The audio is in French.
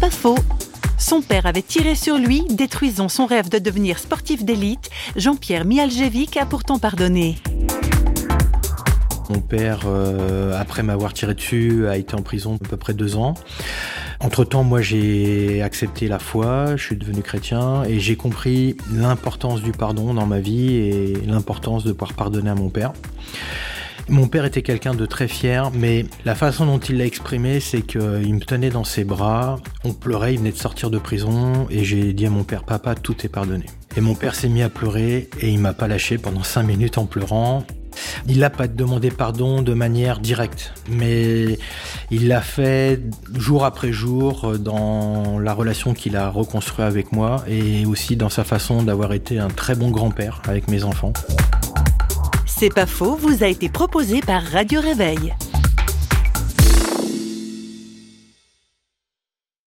Pas faux. Son père avait tiré sur lui, détruisant son rêve de devenir sportif d'élite. Jean-Pierre Mialjevic a pourtant pardonné. Mon père, euh, après m'avoir tiré dessus, a été en prison à peu près deux ans. Entre-temps, moi, j'ai accepté la foi, je suis devenu chrétien et j'ai compris l'importance du pardon dans ma vie et l'importance de pouvoir pardonner à mon père. Mon père était quelqu'un de très fier, mais la façon dont il l'a exprimé, c'est qu'il me tenait dans ses bras, on pleurait, il venait de sortir de prison, et j'ai dit à mon père, papa, tout est pardonné. Et mon père s'est mis à pleurer, et il m'a pas lâché pendant cinq minutes en pleurant. Il n'a pas demandé pardon de manière directe, mais il l'a fait jour après jour dans la relation qu'il a reconstruite avec moi et aussi dans sa façon d'avoir été un très bon grand-père avec mes enfants. C'est pas faux, vous a été proposé par Radio Réveil.